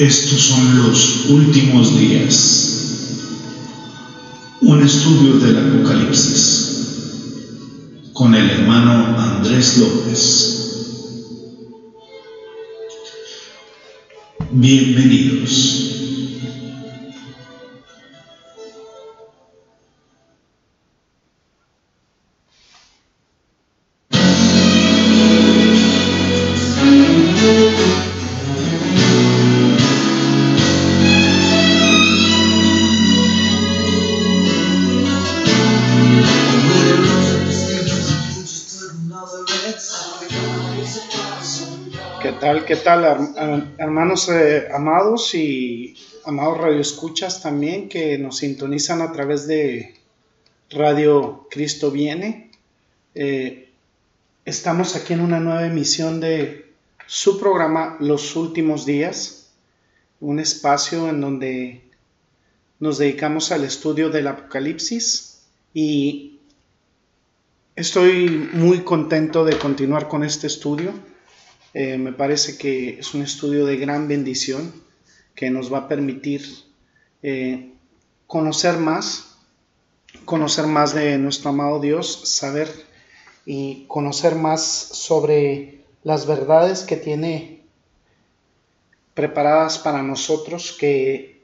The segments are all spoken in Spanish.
Estos son los últimos días. Un estudio del Apocalipsis con el hermano Andrés López. Bienvenidos. ¿Qué tal, hermanos eh, amados y amados radioescuchas también que nos sintonizan a través de Radio Cristo Viene? Eh, estamos aquí en una nueva emisión de su programa Los Últimos Días, un espacio en donde nos dedicamos al estudio del Apocalipsis y estoy muy contento de continuar con este estudio. Eh, me parece que es un estudio de gran bendición que nos va a permitir eh, conocer más, conocer más de nuestro amado Dios, saber y conocer más sobre las verdades que tiene preparadas para nosotros, que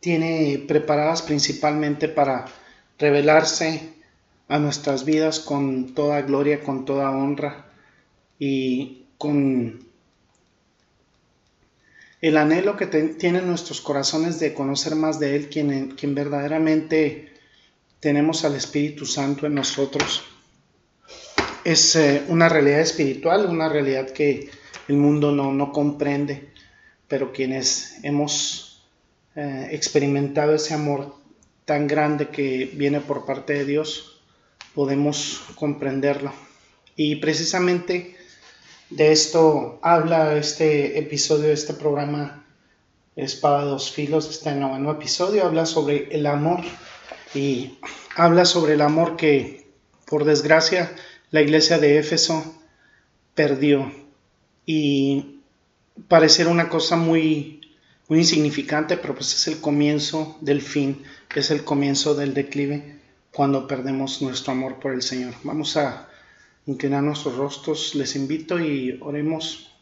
tiene preparadas principalmente para revelarse a nuestras vidas con toda gloria, con toda honra y con el anhelo que tienen nuestros corazones de conocer más de Él, quien, quien verdaderamente tenemos al Espíritu Santo en nosotros. Es eh, una realidad espiritual, una realidad que el mundo no, no comprende, pero quienes hemos eh, experimentado ese amor tan grande que viene por parte de Dios, podemos comprenderlo. Y precisamente de esto habla este episodio este programa Espada dos filos, está en noveno episodio, habla sobre el amor y habla sobre el amor que por desgracia la iglesia de Éfeso perdió. Y pareciera una cosa muy, muy insignificante, pero pues es el comienzo del fin, es el comienzo del declive cuando perdemos nuestro amor por el Señor. Vamos a inclinar nuestros rostros, les invito y oremos.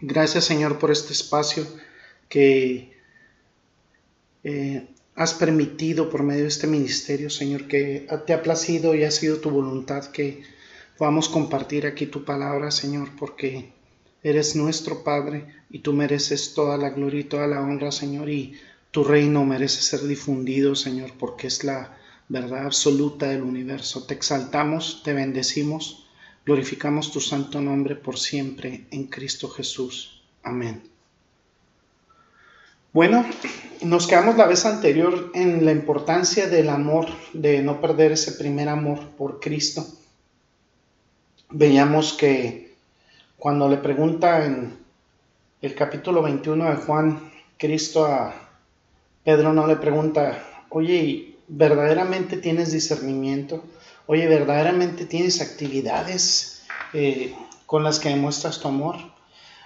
Gracias Señor por este espacio que eh, has permitido por medio de este ministerio, Señor, que te ha placido y ha sido tu voluntad que podamos compartir aquí tu palabra, Señor, porque eres nuestro Padre y tú mereces toda la gloria y toda la honra, Señor, y tu reino merece ser difundido, Señor, porque es la verdad absoluta del universo. Te exaltamos, te bendecimos, glorificamos tu santo nombre por siempre en Cristo Jesús. Amén. Bueno, nos quedamos la vez anterior en la importancia del amor, de no perder ese primer amor por Cristo. Veíamos que cuando le pregunta en el capítulo 21 de Juan, Cristo a Pedro no le pregunta, oye, verdaderamente tienes discernimiento, oye, verdaderamente tienes actividades eh, con las que demuestras tu amor,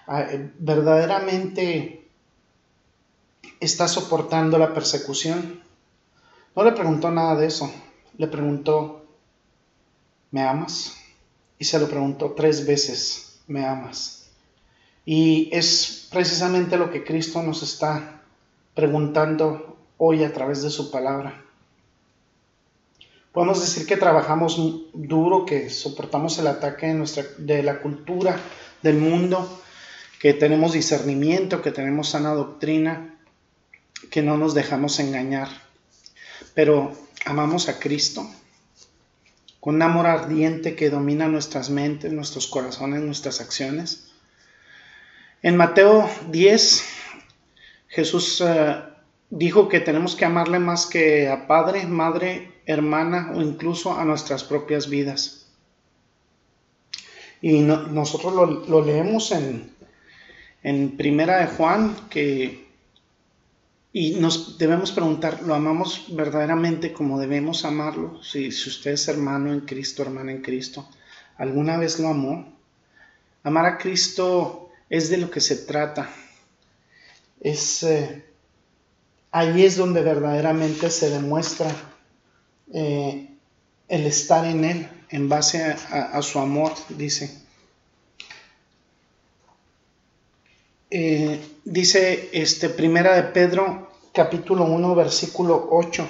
ah, eh, verdaderamente estás soportando la persecución. No le preguntó nada de eso, le preguntó, ¿me amas? Y se lo preguntó tres veces, ¿me amas? Y es precisamente lo que Cristo nos está preguntando hoy a través de su palabra. Podemos decir que trabajamos duro, que soportamos el ataque de, nuestra, de la cultura, del mundo, que tenemos discernimiento, que tenemos sana doctrina, que no nos dejamos engañar. Pero amamos a Cristo con un amor ardiente que domina nuestras mentes, nuestros corazones, nuestras acciones. En Mateo 10, Jesús eh, dijo que tenemos que amarle más que a padre, madre, hermana o incluso a nuestras propias vidas. Y nosotros lo, leemos en, en Primera de Juan, que y nos debemos preguntar, ¿lo amamos verdaderamente como debemos amarlo? Si, si usted es hermano en Cristo, hermana en Cristo, ¿alguna vez lo amó? Amar a Cristo es de lo que se trata. Es, eh, ahí es donde verdaderamente se demuestra eh, el estar en Él en base a, su amor, dice. Eh, dice este primera de Pedro capítulo 1 versículo 8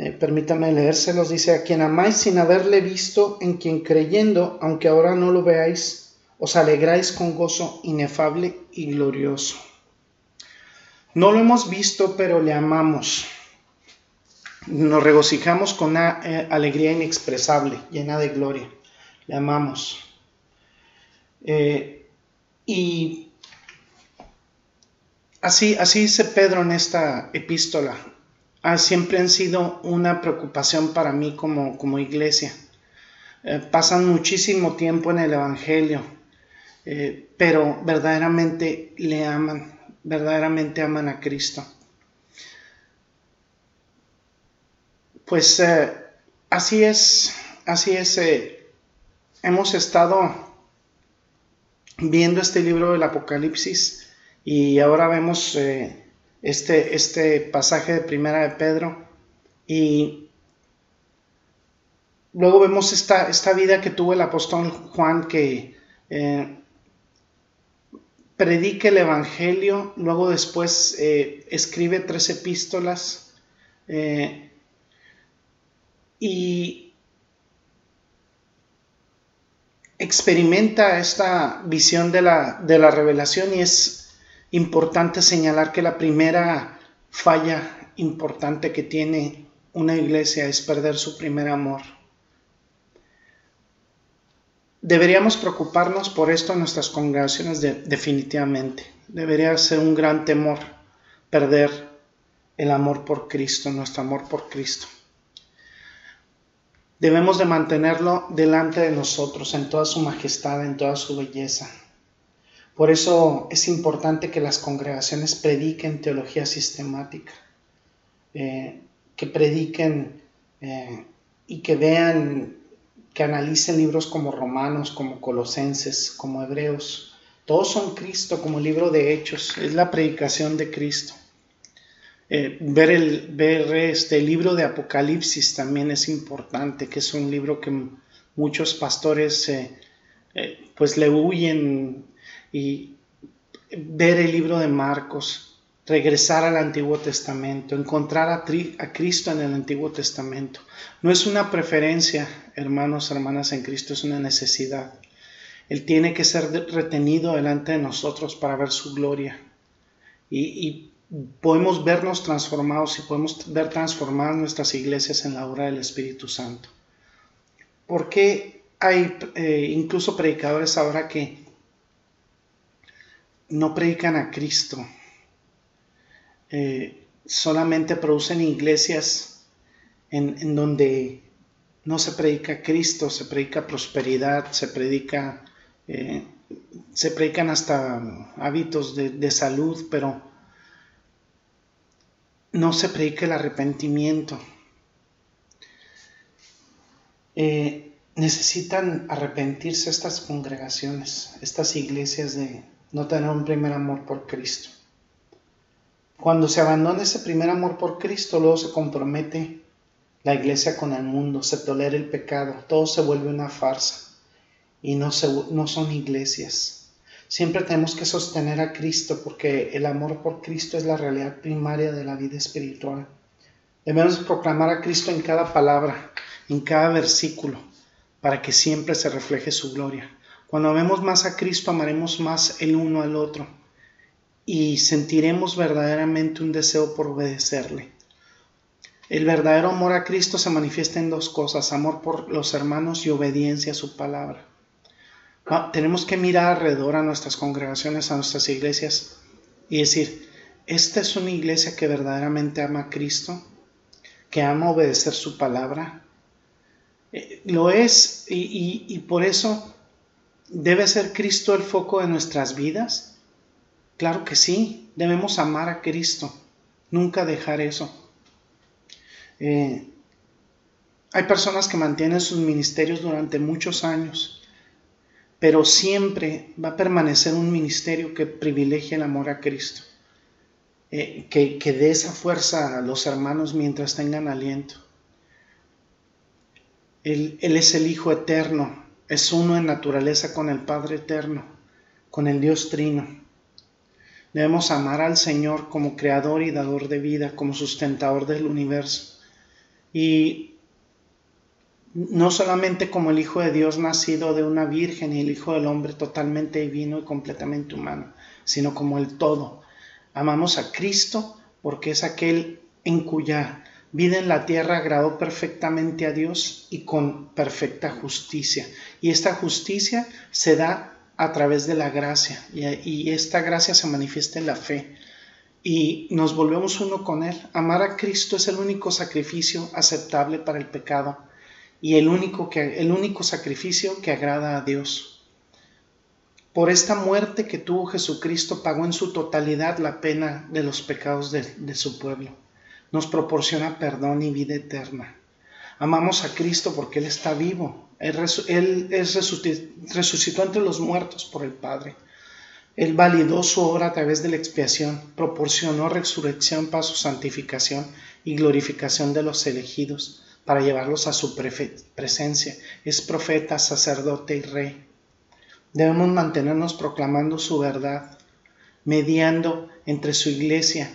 eh, permítame leérselos, dice, a quien amáis sin haberle visto, en quien creyendo, aunque ahora no lo veáis, os alegráis con gozo inefable y glorioso. No lo hemos visto, pero le amamos. Nos regocijamos con una eh, alegría inexpresable, llena de gloria. Le amamos. Eh, y así, así dice Pedro en esta epístola siempre han sido una preocupación para mí como, como iglesia. Eh, pasan muchísimo tiempo en el Evangelio, pero verdaderamente le aman, verdaderamente aman a Cristo. Pues eh, así es, así es. hemos estado viendo este libro del Apocalipsis y ahora vemos este, este pasaje de Primera de Pedro y luego vemos esta, esta vida que tuvo el apóstol Juan que eh, predica el Evangelio, luego después eh, escribe tres epístolas eh, y experimenta esta visión de la, de la revelación y es importante señalar que la primera falla importante que tiene una iglesia es perder su primer amor. Deberíamos preocuparnos por esto en nuestras congregaciones definitivamente. Debería ser un gran temor perder el amor por Cristo, nuestro amor por Cristo. Debemos de mantenerlo delante de nosotros en toda su majestad, en toda su belleza. Por eso es importante que las congregaciones prediquen teología sistemática, eh, que prediquen eh, y que vean, que analicen libros como Romanos, como Colosenses, como Hebreos. Todos son Cristo, como el libro de Hechos, es la predicación de Cristo. Eh, ver el ver este libro de Apocalipsis también es importante, que es un libro que muchos pastores pues le huyen y ver el libro de Marcos, regresar al Antiguo Testamento, encontrar a, a, Cristo en el Antiguo Testamento. No es una preferencia, hermanos, hermanas en Cristo, es una necesidad. Él tiene que ser retenido delante de nosotros para ver su gloria. Y podemos vernos transformados y podemos ver transformadas nuestras iglesias en la obra del Espíritu Santo. Porque hay eh, incluso predicadores ahora que no predican a Cristo. Eh, solamente producen iglesias en, donde no se predica Cristo, se predica prosperidad, se predica, eh, se predican hasta hábitos de, salud, pero no se predica el arrepentimiento. Eh, necesitan arrepentirse estas congregaciones, estas iglesias de, no tener un primer amor por Cristo. Cuando se abandona ese primer amor por Cristo, luego se compromete la iglesia con el mundo, se tolera el pecado, todo se vuelve una farsa y no, no son iglesias. Siempre tenemos que sostener a Cristo porque el amor por Cristo es la realidad primaria de la vida espiritual. Debemos proclamar a Cristo en cada palabra, en cada versículo, para que siempre se refleje su gloria. Cuando vemos más a Cristo, amaremos más el uno al otro y sentiremos verdaderamente un deseo por obedecerle. El verdadero amor a Cristo se manifiesta en dos cosas, amor por los hermanos y obediencia a su palabra. Ah, tenemos que mirar alrededor a nuestras congregaciones, a nuestras iglesias y decir, esta es una iglesia que verdaderamente ama a Cristo, que ama obedecer su palabra. Eh, lo es y por eso ¿Debe ser Cristo el foco de nuestras vidas? Claro que sí, debemos amar a Cristo, nunca dejar eso. Eh, hay personas que mantienen sus ministerios durante muchos años pero siempre va a permanecer un ministerio que privilegie el amor a Cristo, eh, que, que dé esa fuerza a los hermanos mientras tengan aliento. Él, él, es el Hijo eterno, es uno en naturaleza con el Padre eterno, con el Dios trino. Debemos amar al Señor como creador y dador de vida, como sustentador del universo. Y no solamente como el Hijo de Dios nacido de una virgen y el Hijo del Hombre totalmente divino y completamente humano, sino como el todo. Amamos a Cristo porque es aquel en cuya vida en la tierra agradó perfectamente a Dios y con perfecta justicia. Y esta justicia se da a través de la gracia y, esta gracia se manifiesta en la fe y nos volvemos uno con Él. Amar a Cristo es el único sacrificio aceptable para el pecado y el único, que, el único sacrificio que agrada a Dios. Por esta muerte que tuvo Jesucristo pagó en su totalidad la pena de los pecados de, su pueblo. Nos proporciona perdón y vida eterna. Amamos a Cristo porque Él está vivo. Él, él resucitó entre los muertos por el Padre. Él validó su obra a través de la expiación, proporcionó resurrección para su santificación y glorificación de los elegidos para llevarlos a su presencia. Es profeta, sacerdote y rey. Debemos mantenernos proclamando su verdad, mediando entre su iglesia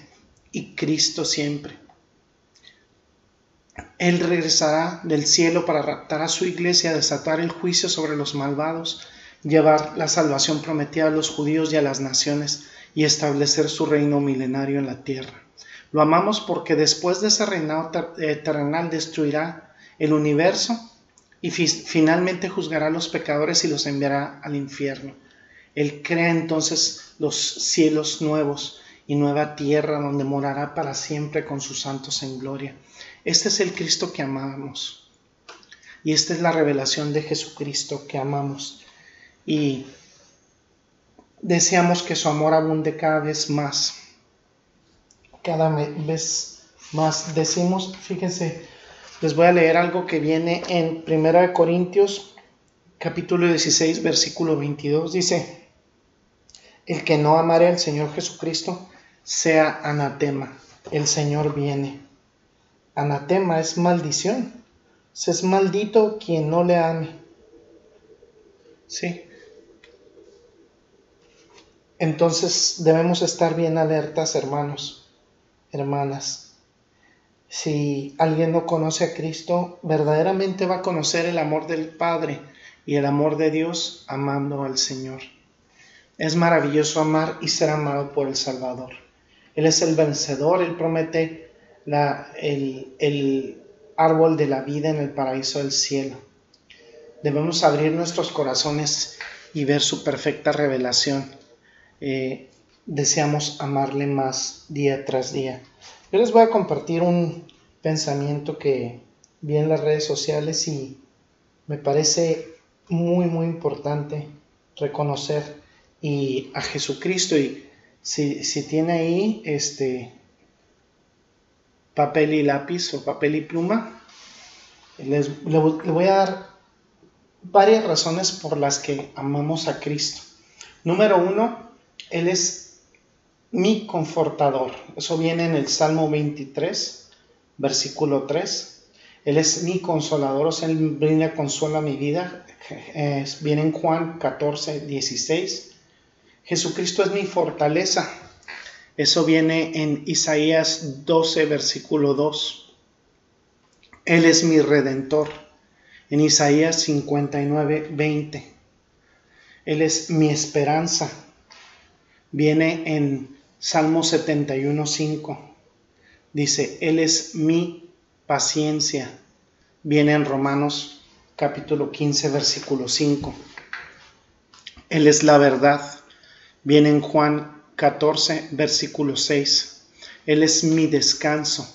y Cristo siempre. Él regresará del cielo para raptar a su iglesia, desatar el juicio sobre los malvados, llevar la salvación prometida a los judíos y a las naciones y establecer su reino milenario en la tierra. Lo amamos porque después de ese reinado eh, terrenal destruirá el universo y finalmente juzgará a los pecadores y los enviará al infierno. Él crea entonces los cielos nuevos y nueva tierra donde morará para siempre con sus santos en gloria. Este es el Cristo que amamos. Y esta es la revelación de Jesucristo que amamos. Y deseamos que su amor abunde cada vez más cada vez más decimos, fíjense, les voy a leer algo que viene en 1 Corintios capítulo 16 versículo 22, dice, el que no amare al Señor Jesucristo sea anatema, el Señor viene. Anatema es maldición, se es maldito quien no le ame. Sí. Entonces debemos estar bien alertas, hermanos hermanas. Si alguien no conoce a Cristo, verdaderamente va a conocer el amor del Padre y el amor de Dios amando al Señor. Es maravilloso amar y ser amado por el Salvador. Él es el vencedor, Él promete la, el, el, árbol de la vida en el paraíso del cielo. Debemos abrir nuestros corazones y ver su perfecta revelación. Eh, deseamos amarle más día tras día. Yo les voy a compartir un pensamiento que vi en las redes sociales y me parece muy, muy importante reconocer y a Jesucristo. Y si, si tiene ahí este papel y lápiz o papel y pluma, les, le voy a dar varias razones por las que amamos a Cristo. Número uno, Él es mi confortador. Eso viene en el Salmo 23, versículo 3. Él es mi consolador, o sea, Él brinda consuelo a mi vida. viene en Juan 14, 16. Jesucristo es mi fortaleza. Eso viene en Isaías 12, versículo 2. Él es mi redentor. En Isaías 59, 20. Él es mi esperanza. Viene en Salmo 71.5 dice, Él es mi paciencia. Viene en Romanos capítulo 15, versículo 5. Él es la verdad. Viene en Juan 14, versículo 6. Él es mi descanso.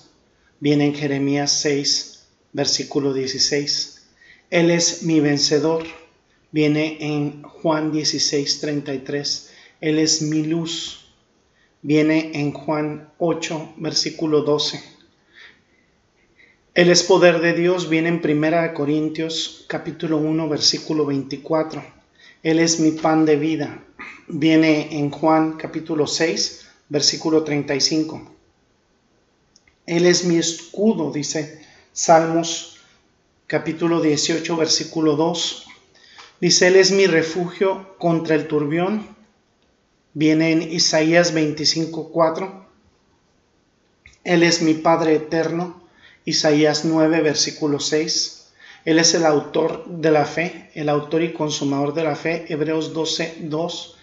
Viene en Jeremías 6, versículo 16. Él es mi vencedor. Viene en Juan 16, 33. Él es mi luz viene en Juan 8, versículo 12. Él es poder de Dios, viene en Primera de Corintios capítulo 1, versículo 24. Él es mi pan de vida. Viene en Juan capítulo 6, versículo 35. Él es mi escudo, dice Salmos capítulo 18, versículo 2. Dice, Él es mi refugio contra el turbión. Viene en Isaías 25, 4. Él es mi Padre eterno. Isaías 9, versículo 6. Él es el autor de la fe, el autor y consumador de la fe. Hebreos 12, 2.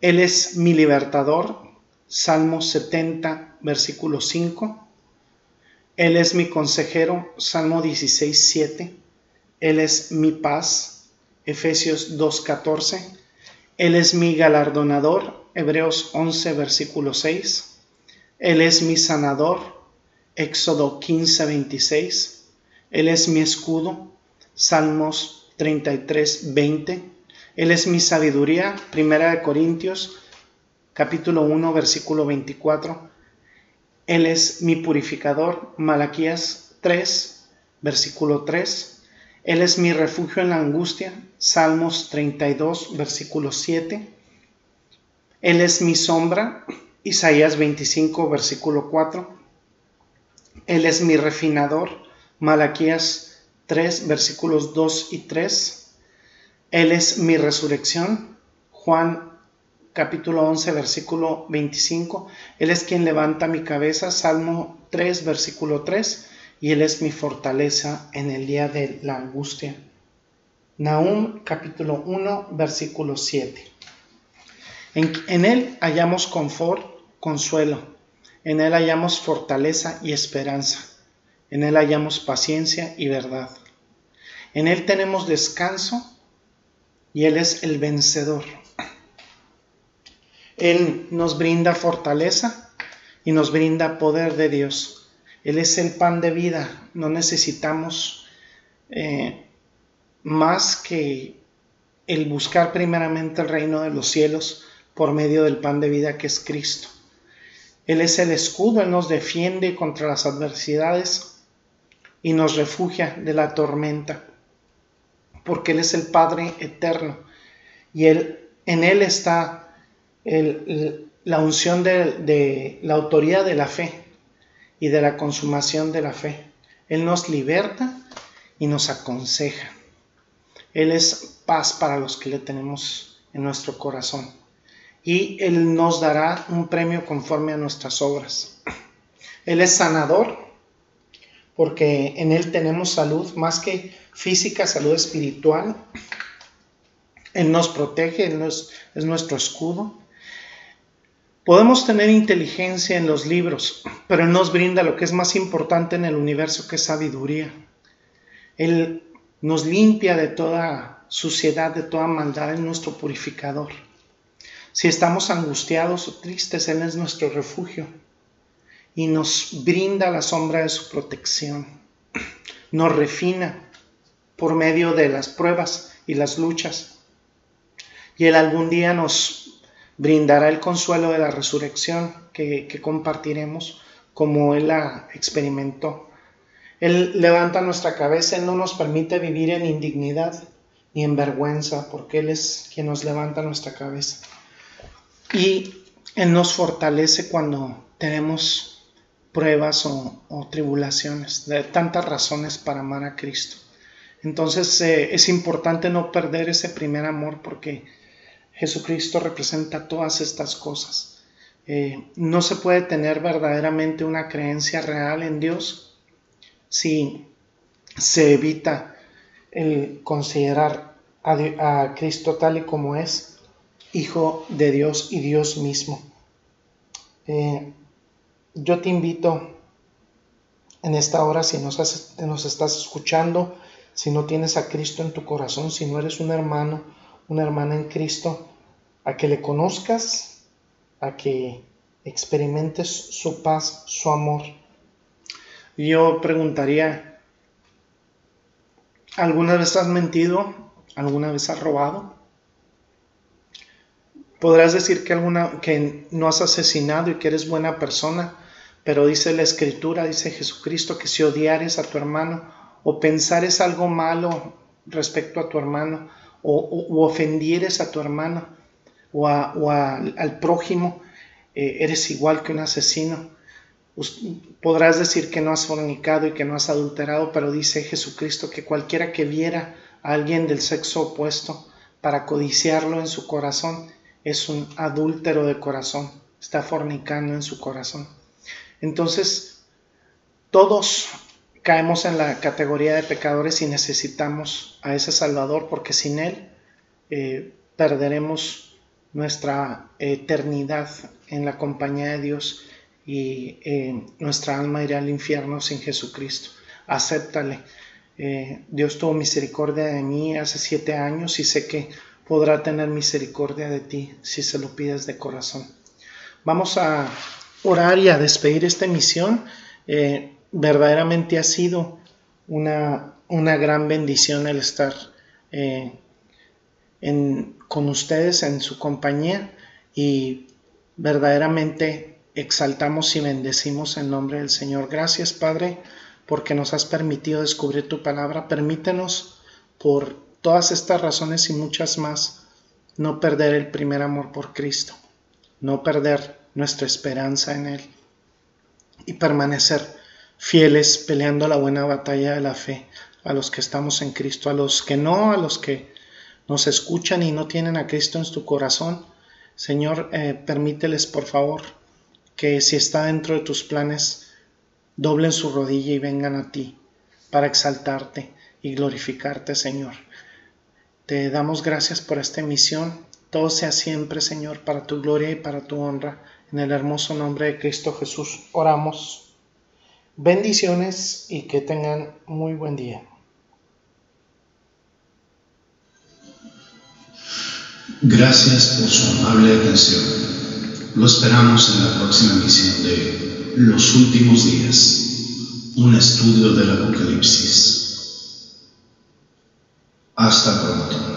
Él es mi libertador. Salmo 70, versículo 5. Él es mi consejero, Salmo 16, 7. Él es mi paz, Efesios 2, 14. Él es mi galardonador, Hebreos 11, versículo 6. Él es mi sanador, Éxodo 15, 26. Él es mi escudo, Salmos 33, 20. Él es mi sabiduría, Primera de Corintios, capítulo 1, versículo 24. Él es mi purificador, Malaquías 3, versículo 3. Él es mi refugio en la angustia, Salmos 32, versículo 7. Él es mi sombra, Isaías 25, versículo 4. Él es mi refinador, Malaquías 3, versículos 2 y 3. Él es mi resurrección, Juan capítulo 11, versículo 25. Él es quien levanta mi cabeza, Salmo 3, versículo 3, y Él es mi fortaleza en el día de la angustia. Nahum capítulo 1, versículo 7. En, en Él hallamos confort, consuelo. En Él hallamos fortaleza y esperanza. En Él hallamos paciencia y verdad. En Él tenemos descanso y Él es el vencedor. Él nos brinda fortaleza y nos brinda poder de Dios. Él es el pan de vida. No necesitamos eh, más que el buscar primeramente el reino de los cielos por medio del pan de vida que es Cristo. Él es el escudo, Él nos defiende contra las adversidades y nos refugia de la tormenta, porque Él es el Padre eterno y él, en Él está la unción de, la autoridad de la fe y de la consumación de la fe. Él nos liberta y nos aconseja. Él es paz para los que le tenemos en nuestro corazón. Y Él nos dará un premio conforme a nuestras obras. Él es sanador porque en Él tenemos salud más que física, salud espiritual. Él nos protege, Él es nuestro escudo. Podemos tener inteligencia en los libros, pero nos brinda lo que es más importante en el universo, que es sabiduría. Él nos limpia de toda suciedad, de toda maldad, es nuestro purificador. Si estamos angustiados o tristes, Él es nuestro refugio y nos brinda la sombra de su protección. Nos refina por medio de las pruebas y las luchas. Y Él algún día nos brindará el consuelo de la resurrección que, compartiremos como Él la experimentó. Él levanta nuestra cabeza, Él no nos permite vivir en indignidad ni en vergüenza, porque Él es quien nos levanta nuestra cabeza. Y Él nos fortalece cuando tenemos pruebas o, tribulaciones, de tantas razones para amar a Cristo. Entonces eh, es importante no perder ese primer amor porque Jesucristo representa todas estas cosas. Eh, no se puede tener verdaderamente una creencia real en Dios si se evita el considerar a, Cristo tal y como es, Hijo de Dios y Dios mismo. Eh, yo te invito en esta hora, si nos, nos estás escuchando, si no tienes a Cristo en tu corazón, si no eres un hermano, una hermana en Cristo, a que le conozcas, a que experimentes su paz, su amor. Yo preguntaría, ¿alguna vez has mentido? ¿Alguna vez has robado? Podrás decir que, alguna, que no has asesinado y que eres buena persona, pero dice la escritura, dice Jesucristo, que si odiares a tu hermano o pensares algo malo respecto a tu hermano o, ofendieres a tu hermano o, al prójimo, eh, eres igual que un asesino. Podrás decir que no has fornicado y que no has adulterado, pero dice Jesucristo que cualquiera que viera a alguien del sexo opuesto para codiciarlo en su corazón es un adúltero de corazón, está fornicando en su corazón. Entonces, todos caemos en la categoría de pecadores y necesitamos a ese Salvador porque sin Él eh, perderemos nuestra eternidad en la compañía de Dios y eh, nuestra alma irá al infierno sin Jesucristo. Acéptale. Eh, Dios tuvo misericordia de mí hace siete años y sé que podrá tener misericordia de ti si se lo pides de corazón. Vamos a orar y a despedir esta misión verdaderamente ha sido una, una gran bendición el estar eh, con ustedes en su compañía y verdaderamente exaltamos y bendecimos el nombre del Señor. Gracias Padre porque nos has permitido descubrir tu palabra. Permítenos por todas estas razones y muchas más no perder el primer amor por Cristo, no perder nuestra esperanza en Él y permanecer fieles peleando la buena batalla de la fe, a los que estamos en Cristo, a los que no, a los que nos escuchan y no tienen a Cristo en su corazón. Señor, eh, permíteles por favor que si está dentro de tus planes, doblen su rodilla y vengan a ti para exaltarte y glorificarte, Señor. Te damos gracias por esta emisión. Todo sea siempre, Señor, para tu gloria y para tu honra. En el hermoso nombre de Cristo Jesús oramos. Bendiciones y que tengan muy buen día. Gracias por su amable atención. Lo esperamos en la próxima emisión de Los Últimos Días, un estudio del Apocalipsis. Hasta pronto.